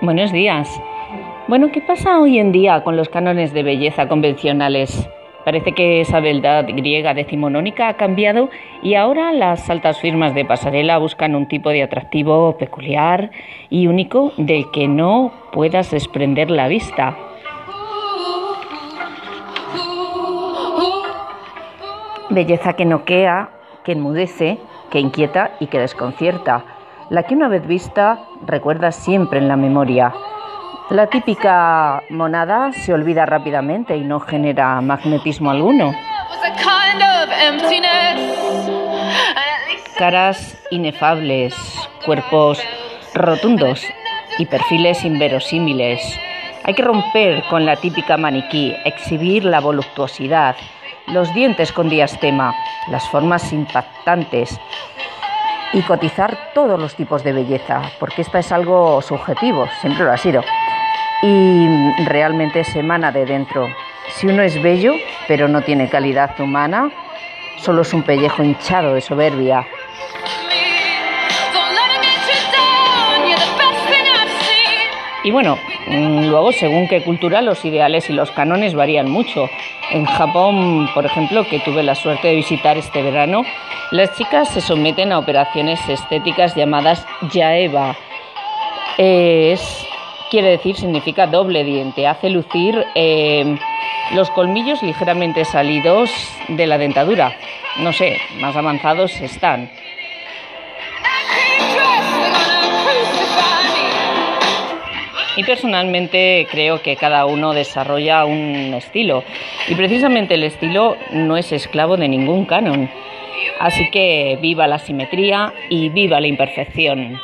Buenos días. Bueno, ¿qué pasa hoy en día con los cánones de belleza convencionales? Parece que esa beldad griega decimonónica ha cambiado y ahora las altas firmas de pasarela buscan un tipo de atractivo peculiar y único del que no puedas desprender la vista. Belleza que noquea, que enmudece, que inquieta y que desconcierta la que una vez vista recuerda siempre en la memoria. La típica monada se olvida rápidamente y no genera magnetismo alguno. Caras inefables, cuerpos rotundos y perfiles inverosímiles. Hay que romper con la típica maniquí, exhibir la voluptuosidad, los dientes con diastema, las formas impactantes, y cotizar todos los tipos de belleza, porque esta es algo subjetivo, siempre lo ha sido, y realmente se emana de dentro. Si uno es bello, pero no tiene calidad humana, solo es un pellejo hinchado de soberbia. Y bueno, mm, luego según qué cultura los ideales y los cánones varían mucho. En Japón, por ejemplo, que tuve la suerte de visitar este verano, las chicas se someten a operaciones estéticas llamadas yaeva. Es, quiere decir, significa doble diente. Hace lucir eh, los colmillos ligeramente salidos de la dentadura. No sé, más avanzados están. Y personalmente creo que cada uno desarrolla un estilo. Y precisamente el estilo no es esclavo de ningún canon. Así que viva la simetría y viva la imperfección.